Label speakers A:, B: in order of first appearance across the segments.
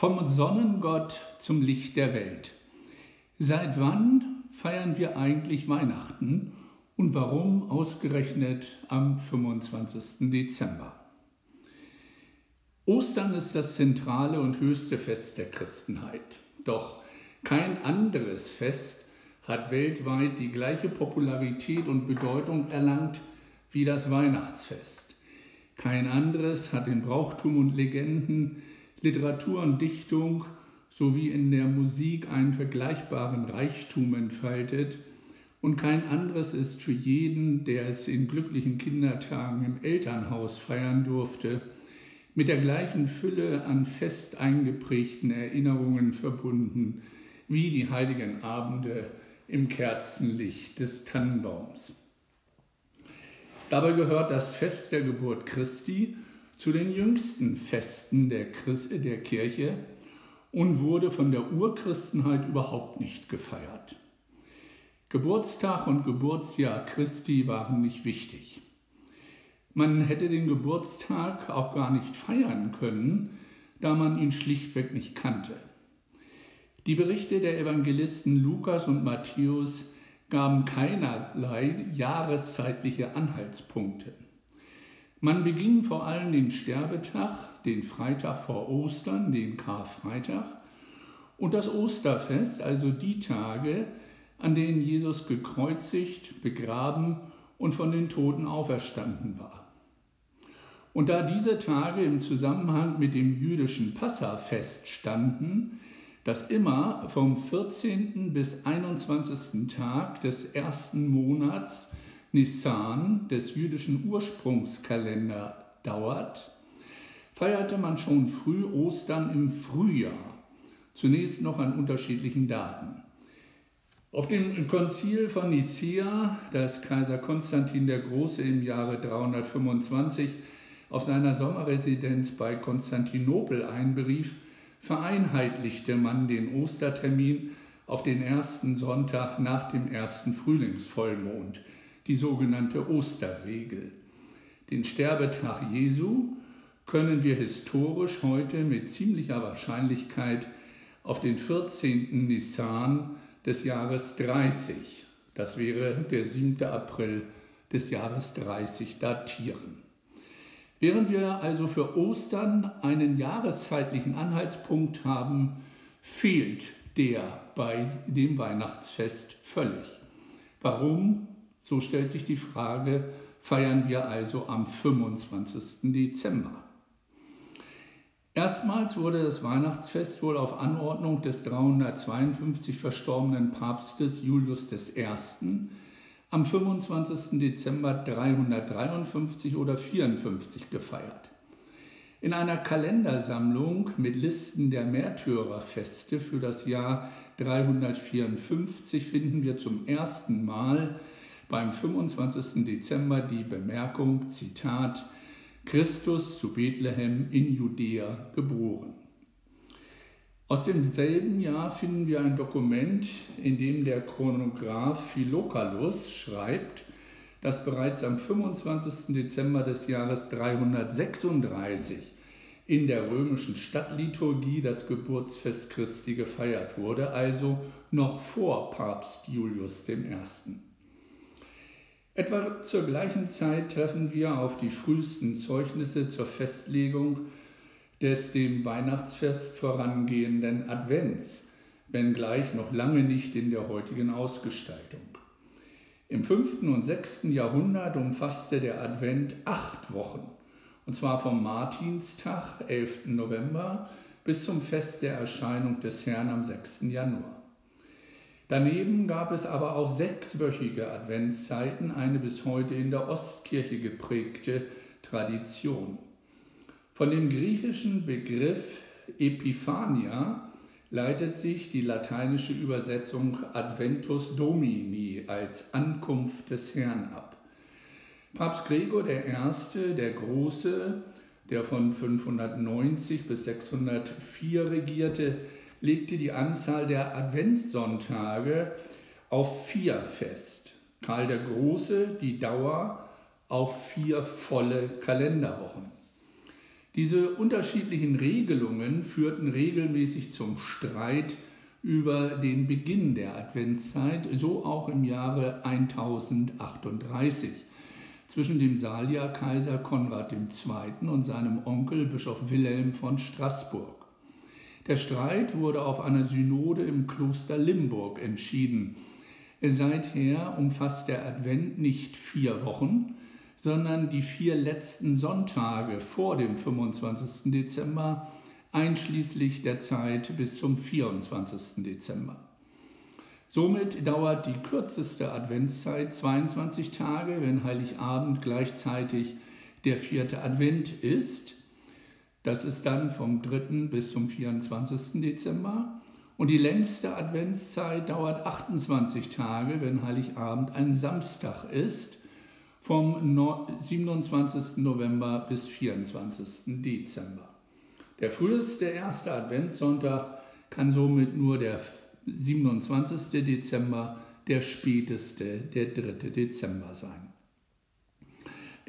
A: Vom Sonnengott zum Licht der Welt. Seit wann feiern wir eigentlich Weihnachten und warum ausgerechnet am 25. Dezember? Ostern ist das zentrale und höchste Fest der Christenheit. Doch kein anderes Fest hat weltweit die gleiche Popularität und Bedeutung erlangt wie das Weihnachtsfest. Kein anderes hat in Brauchtum und Legenden Literatur und Dichtung sowie in der Musik einen vergleichbaren Reichtum entfaltet und kein anderes ist für jeden, der es in glücklichen Kindertagen im Elternhaus feiern durfte, mit der gleichen Fülle an fest eingeprägten Erinnerungen verbunden wie die heiligen Abende im Kerzenlicht des Tannenbaums. Dabei gehört das Fest der Geburt Christi zu den jüngsten Festen der, Christ, der Kirche und wurde von der Urchristenheit überhaupt nicht gefeiert. Geburtstag und Geburtsjahr Christi waren nicht wichtig. Man hätte den Geburtstag auch gar nicht feiern können, da man ihn schlichtweg nicht kannte. Die Berichte der Evangelisten Lukas und Matthäus gaben keinerlei jahreszeitliche Anhaltspunkte. Man beging vor allem den Sterbetag, den Freitag vor Ostern, den Karfreitag und das Osterfest, also die Tage, an denen Jesus gekreuzigt, begraben und von den Toten auferstanden war. Und da diese Tage im Zusammenhang mit dem jüdischen Passafest standen, das immer vom 14. bis 21. Tag des ersten Monats Nissan des jüdischen Ursprungskalender dauert, feierte man schon früh Ostern im Frühjahr, zunächst noch an unterschiedlichen Daten. Auf dem Konzil von Nicea, das Kaiser Konstantin der Große im Jahre 325 auf seiner Sommerresidenz bei Konstantinopel einberief, vereinheitlichte man den Ostertermin auf den ersten Sonntag nach dem ersten Frühlingsvollmond, die sogenannte Osterregel. Den Sterbetag Jesu können wir historisch heute mit ziemlicher Wahrscheinlichkeit auf den 14. Nissan des Jahres 30, das wäre der 7. April des Jahres 30, datieren. Während wir also für Ostern einen jahreszeitlichen Anhaltspunkt haben, fehlt der bei dem Weihnachtsfest völlig. Warum? So stellt sich die Frage, feiern wir also am 25. Dezember. Erstmals wurde das Weihnachtsfest wohl auf Anordnung des 352 verstorbenen Papstes Julius I am 25. Dezember 353 oder 54 gefeiert. In einer Kalendersammlung mit Listen der Märtyrerfeste für das Jahr 354 finden wir zum ersten Mal beim 25. Dezember die Bemerkung, Zitat, Christus zu Bethlehem in Judäa geboren. Aus demselben Jahr finden wir ein Dokument, in dem der Chronograph Philokalus schreibt, dass bereits am 25. Dezember des Jahres 336 in der römischen Stadtliturgie das Geburtsfest Christi gefeiert wurde, also noch vor Papst Julius I. Etwa zur gleichen Zeit treffen wir auf die frühesten Zeugnisse zur Festlegung des dem Weihnachtsfest vorangehenden Advents, wenngleich noch lange nicht in der heutigen Ausgestaltung. Im 5. und 6. Jahrhundert umfasste der Advent acht Wochen, und zwar vom Martinstag, 11. November, bis zum Fest der Erscheinung des Herrn am 6. Januar. Daneben gab es aber auch sechswöchige Adventszeiten, eine bis heute in der Ostkirche geprägte Tradition. Von dem griechischen Begriff Epiphania leitet sich die lateinische Übersetzung Adventus Domini als Ankunft des Herrn ab. Papst Gregor I., der Große, der von 590 bis 604 regierte, legte die Anzahl der Adventssonntage auf vier fest. Karl der Große die Dauer auf vier volle Kalenderwochen. Diese unterschiedlichen Regelungen führten regelmäßig zum Streit über den Beginn der Adventszeit, so auch im Jahre 1038 zwischen dem Salierkaiser Konrad II. und seinem Onkel Bischof Wilhelm von Straßburg. Der Streit wurde auf einer Synode im Kloster Limburg entschieden. Seither umfasst der Advent nicht vier Wochen, sondern die vier letzten Sonntage vor dem 25. Dezember, einschließlich der Zeit bis zum 24. Dezember. Somit dauert die kürzeste Adventszeit 22 Tage, wenn Heiligabend gleichzeitig der vierte Advent ist. Das ist dann vom 3. bis zum 24. Dezember. Und die längste Adventszeit dauert 28 Tage, wenn Heiligabend ein Samstag ist vom 27. November bis 24. Dezember. Der früheste erste Adventssonntag kann somit nur der 27. Dezember, der späteste der 3. Dezember sein.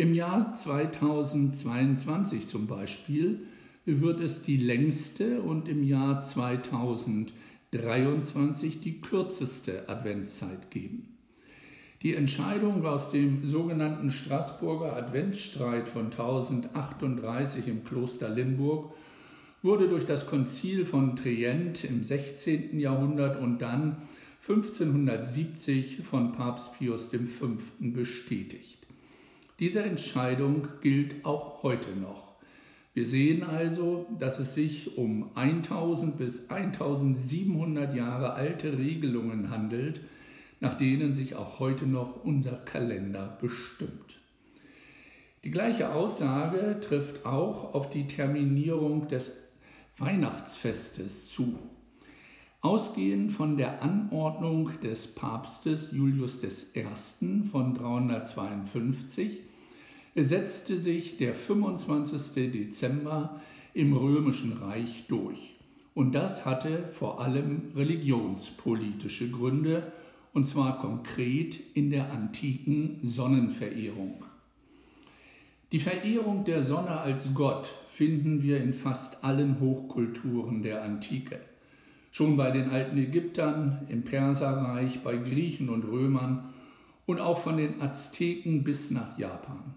A: Im Jahr 2022 zum Beispiel wird es die längste und im Jahr 2023 die kürzeste Adventszeit geben. Die Entscheidung aus dem sogenannten Straßburger Adventsstreit von 1038 im Kloster Limburg wurde durch das Konzil von Trient im 16. Jahrhundert und dann 1570 von Papst Pius V. bestätigt. Diese Entscheidung gilt auch heute noch. Wir sehen also, dass es sich um 1000 bis 1700 Jahre alte Regelungen handelt, nach denen sich auch heute noch unser Kalender bestimmt. Die gleiche Aussage trifft auch auf die Terminierung des Weihnachtsfestes zu. Ausgehend von der Anordnung des Papstes Julius I. von 352 setzte sich der 25. Dezember im römischen Reich durch. Und das hatte vor allem religionspolitische Gründe und zwar konkret in der antiken Sonnenverehrung. Die Verehrung der Sonne als Gott finden wir in fast allen Hochkulturen der Antike. Schon bei den alten Ägyptern, im Perserreich, bei Griechen und Römern und auch von den Azteken bis nach Japan.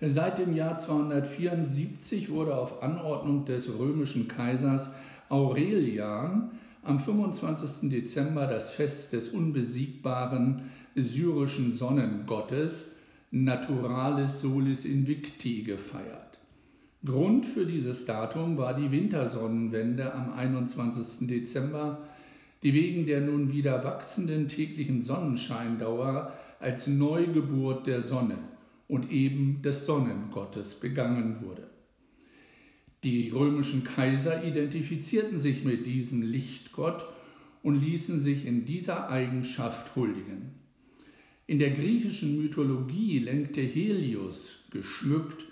A: Seit dem Jahr 274 wurde auf Anordnung des römischen Kaisers Aurelian am 25. Dezember das Fest des unbesiegbaren syrischen Sonnengottes Naturalis Solis Invicti gefeiert. Grund für dieses Datum war die Wintersonnenwende am 21. Dezember, die wegen der nun wieder wachsenden täglichen Sonnenscheindauer als Neugeburt der Sonne und eben des Sonnengottes begangen wurde. Die römischen Kaiser identifizierten sich mit diesem Lichtgott und ließen sich in dieser Eigenschaft huldigen. In der griechischen Mythologie lenkte Helios, geschmückt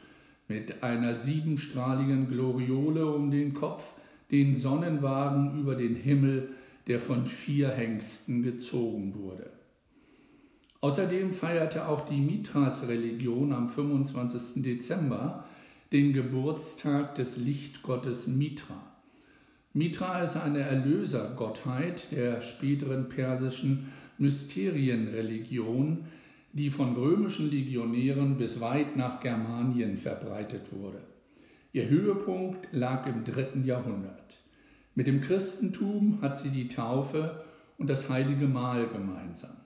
A: mit einer siebenstrahligen Gloriole um den Kopf, den Sonnenwagen über den Himmel, der von vier Hengsten gezogen wurde. Außerdem feierte auch die Mithras-Religion am 25. Dezember den Geburtstag des Lichtgottes Mitra. Mitra ist eine Erlösergottheit der späteren persischen Mysterienreligion, die von römischen Legionären bis weit nach Germanien verbreitet wurde. Ihr Höhepunkt lag im dritten Jahrhundert. Mit dem Christentum hat sie die Taufe und das heilige Mahl gemeinsam.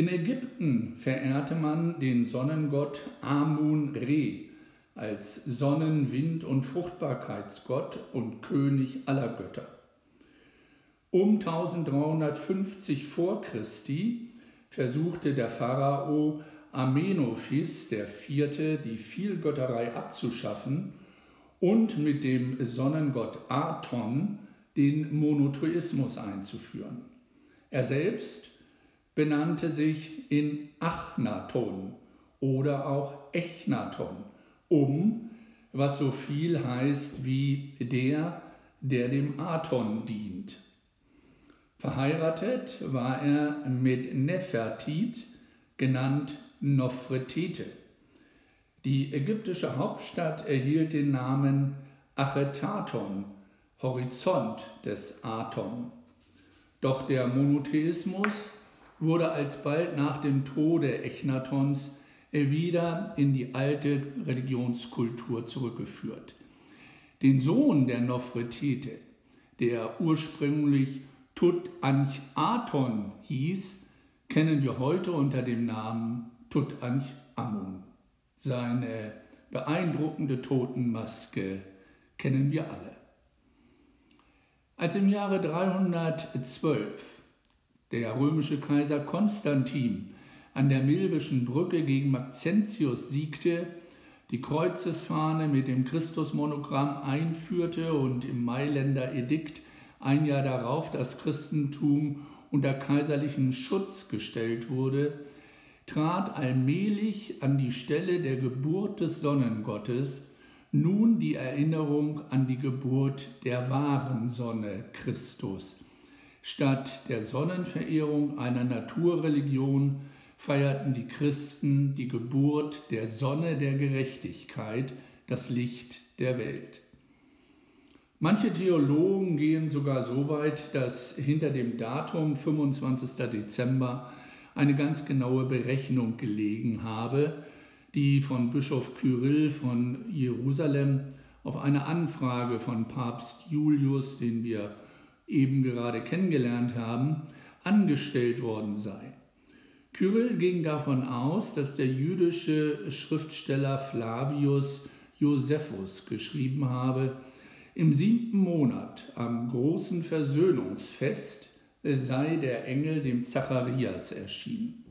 A: In Ägypten verehrte man den Sonnengott Amun-Re, als Sonnen-, Wind- und Fruchtbarkeitsgott und König aller Götter. Um 1350 vor Christi versuchte der Pharao Amenophis IV. die Vielgötterei abzuschaffen und mit dem Sonnengott Aton den Monotheismus einzuführen. Er selbst benannte sich in Achnaton oder auch Echnaton um, was so viel heißt wie der, der dem Aton dient. Verheiratet war er mit Nefertit, genannt Nofretete. Die ägyptische Hauptstadt erhielt den Namen Achetaton, Horizont des Aton. Doch der Monotheismus wurde alsbald nach dem Tode Echnatons wieder in die alte Religionskultur zurückgeführt. Den Sohn der Nofretete, der ursprünglich Tutanchaton hieß, kennen wir heute unter dem Namen Tutanchamun. Seine beeindruckende Totenmaske kennen wir alle. Als im Jahre 312 der römische Kaiser Konstantin an der Milvischen Brücke gegen Maxentius siegte, die Kreuzesfahne mit dem Christusmonogramm einführte und im Mailänder Edikt ein Jahr darauf das Christentum unter kaiserlichen Schutz gestellt wurde, trat allmählich an die Stelle der Geburt des Sonnengottes nun die Erinnerung an die Geburt der wahren Sonne Christus. Statt der Sonnenverehrung einer Naturreligion feierten die Christen die Geburt der Sonne der Gerechtigkeit, das Licht der Welt. Manche Theologen gehen sogar so weit, dass hinter dem Datum 25. Dezember eine ganz genaue Berechnung gelegen habe, die von Bischof Kyrill von Jerusalem auf eine Anfrage von Papst Julius, den wir eben gerade kennengelernt haben, angestellt worden sei. Kyrill ging davon aus, dass der jüdische Schriftsteller Flavius Josephus geschrieben habe, im siebten Monat am großen Versöhnungsfest sei der Engel dem Zacharias erschienen.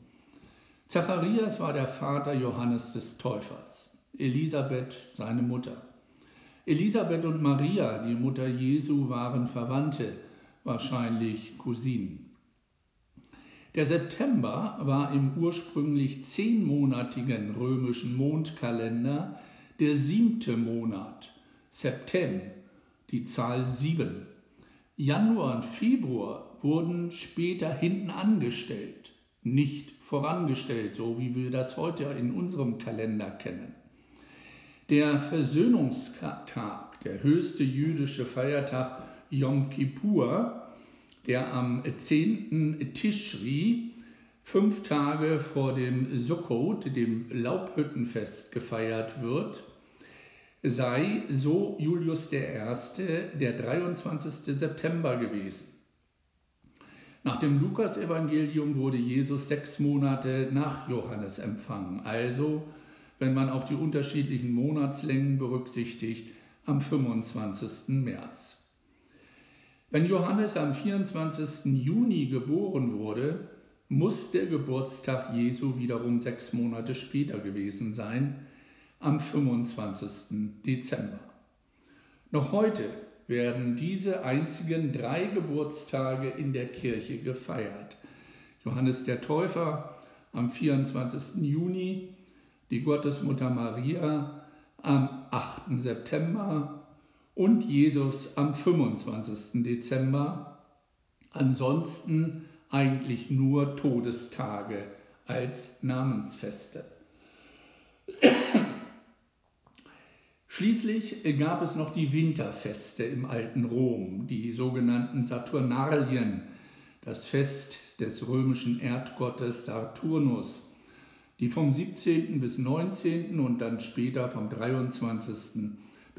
A: Zacharias war der Vater Johannes des Täufers, Elisabeth seine Mutter. Elisabeth und Maria, die Mutter Jesu, waren Verwandte, wahrscheinlich Cousinen. Der September war im ursprünglich zehnmonatigen römischen Mondkalender der siebte Monat, Septem, die Zahl sieben. Januar und Februar wurden später hinten angestellt, nicht vorangestellt, so wie wir das heute in unserem Kalender kennen. Der Versöhnungstag, der höchste jüdische Feiertag Yom Kippur, der am 10. Tischri, fünf Tage vor dem Sukkot, dem Laubhüttenfest, gefeiert wird, sei, so Julius I., der 23. September gewesen. Nach dem Lukasevangelium wurde Jesus sechs Monate nach Johannes empfangen, also, wenn man auch die unterschiedlichen Monatslängen berücksichtigt, am 25. März. Wenn Johannes am 24. Juni geboren wurde, muss der Geburtstag Jesu wiederum sechs Monate später gewesen sein, am 25. Dezember. Noch heute werden diese einzigen drei Geburtstage in der Kirche gefeiert. Johannes der Täufer am 24. Juni, die Gottesmutter Maria am 8. September und Jesus am 25. Dezember. Ansonsten eigentlich nur Todestage als Namensfeste. Schließlich gab es noch die Winterfeste im alten Rom, die sogenannten Saturnalien, das Fest des römischen Erdgottes Saturnus, die vom 17. bis 19. und dann später vom 23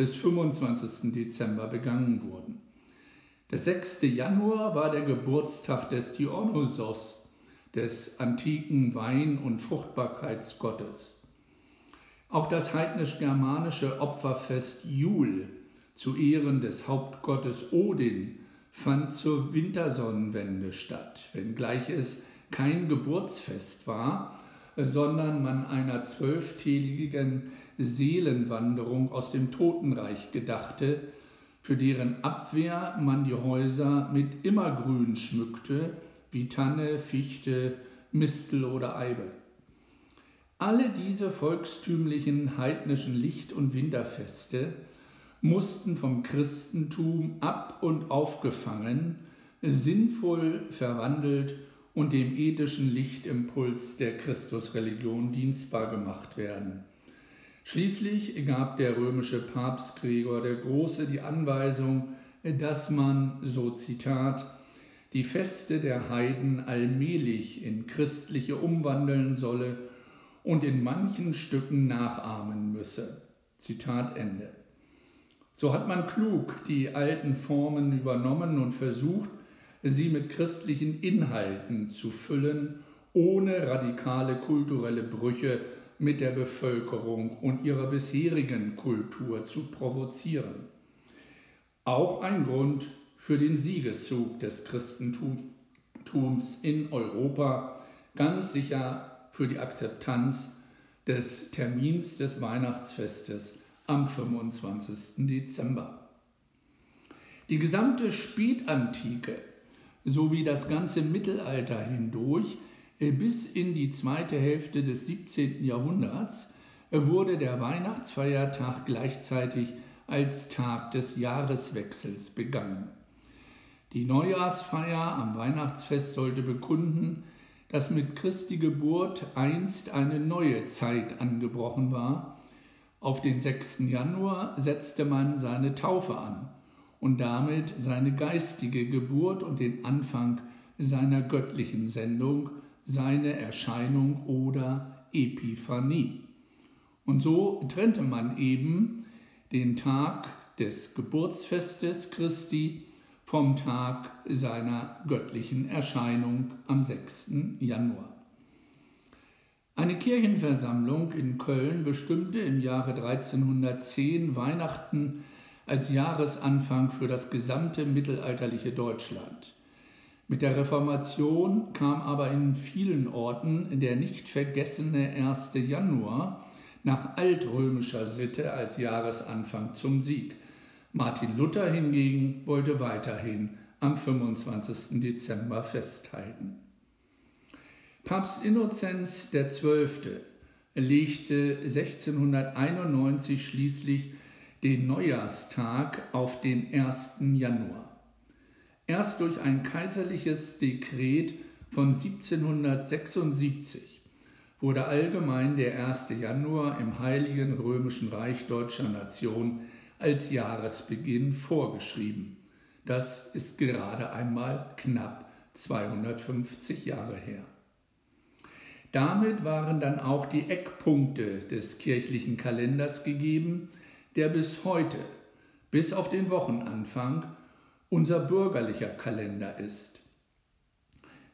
A: bis 25. Dezember begangen wurden. Der 6. Januar war der Geburtstag des Dionysos, des antiken Wein- und Fruchtbarkeitsgottes. Auch das heidnisch-germanische Opferfest Jul zu Ehren des Hauptgottes Odin fand zur Wintersonnenwende statt, wenngleich es kein Geburtsfest war, sondern man einer zwölftägigen Seelenwanderung aus dem Totenreich gedachte, für deren Abwehr man die Häuser mit Immergrün schmückte, wie Tanne, Fichte, Mistel oder Eibe. Alle diese volkstümlichen heidnischen Licht- und Winterfeste mussten vom Christentum ab und aufgefangen, sinnvoll verwandelt und dem ethischen Lichtimpuls der Christusreligion dienstbar gemacht werden. Schließlich gab der römische Papst Gregor der Große die Anweisung, dass man, so Zitat, die Feste der Heiden allmählich in christliche umwandeln solle und in manchen Stücken nachahmen müsse. Zitat Ende. So hat man klug die alten Formen übernommen und versucht, sie mit christlichen Inhalten zu füllen, ohne radikale kulturelle Brüche mit der Bevölkerung und ihrer bisherigen Kultur zu provozieren. Auch ein Grund für den Siegeszug des Christentums in Europa, ganz sicher für die Akzeptanz des Termins des Weihnachtsfestes am 25. Dezember. Die gesamte Spätantike sowie das ganze Mittelalter hindurch bis in die zweite Hälfte des 17. Jahrhunderts äh, wurde der Weihnachtsfeiertag gleichzeitig als Tag des Jahreswechsels begangen. Die Neujahrsfeier am Weihnachtsfest sollte bekunden, dass mit Christi Geburt einst eine neue Zeit angebrochen war. Auf den 6. Januar setzte man seine Taufe an und damit seine geistige Geburt und den Anfang seiner göttlichen Sendung, seine Erscheinung oder Epiphanie. Und so trennte man eben den Tag des Geburtsfestes Christi vom Tag seiner göttlichen Erscheinung am 6. Januar. Eine Kirchenversammlung in Köln bestimmte im Jahre 1310 Weihnachten als Jahresanfang für das gesamte mittelalterliche Deutschland. Mit der Reformation kam aber in vielen Orten der nicht vergessene 1. Januar nach altrömischer Sitte als Jahresanfang zum Sieg. Martin Luther hingegen wollte weiterhin am 25. Dezember festhalten. Papst Innozenz XII. legte 1691 schließlich den Neujahrstag auf den 1. Januar. Erst durch ein kaiserliches Dekret von 1776 wurde allgemein der 1. Januar im Heiligen Römischen Reich Deutscher Nation als Jahresbeginn vorgeschrieben. Das ist gerade einmal knapp 250 Jahre her. Damit waren dann auch die Eckpunkte des kirchlichen Kalenders gegeben, der bis heute, bis auf den Wochenanfang, unser bürgerlicher Kalender ist.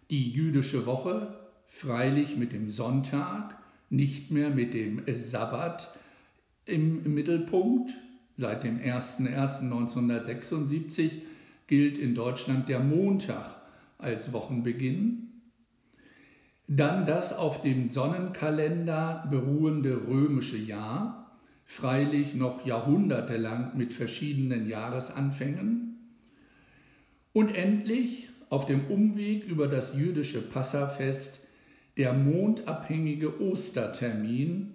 A: Die jüdische Woche, freilich mit dem Sonntag, nicht mehr mit dem Sabbat im Mittelpunkt, Seit dem 01.01.1976 gilt in Deutschland der Montag als Wochenbeginn. Dann das auf dem Sonnenkalender beruhende römische Jahr, freilich noch jahrhundertelang mit verschiedenen Jahresanfängen. Und endlich auf dem Umweg über das jüdische Passafest der mondabhängige Ostertermin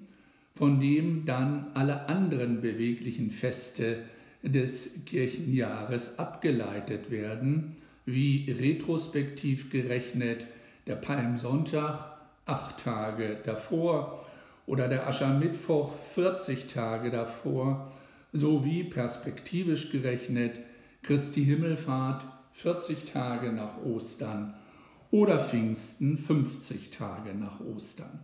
A: von dem dann alle anderen beweglichen Feste des Kirchenjahres abgeleitet werden, wie retrospektiv gerechnet der Palmsonntag acht Tage davor oder der Aschermittwoch 40 Tage davor, sowie perspektivisch gerechnet Christi Himmelfahrt 40 Tage nach Ostern oder Pfingsten 50 Tage nach Ostern.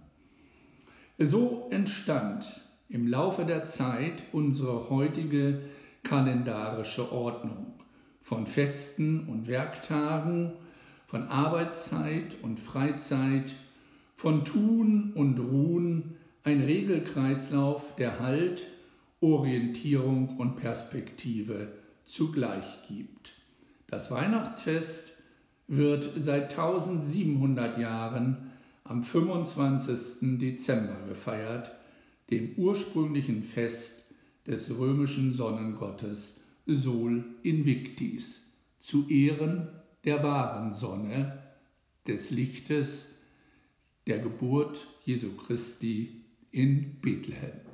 A: So entstand im Laufe der Zeit unsere heutige kalendarische Ordnung von Festen und Werktagen, von Arbeitszeit und Freizeit, von Tun und Ruhen, ein Regelkreislauf, der Halt, Orientierung und Perspektive zugleich gibt. Das Weihnachtsfest wird seit 1700 Jahren am 25. Dezember gefeiert, dem ursprünglichen Fest des römischen Sonnengottes Sol Invictis, zu Ehren der wahren Sonne, des Lichtes, der Geburt Jesu Christi in Bethlehem.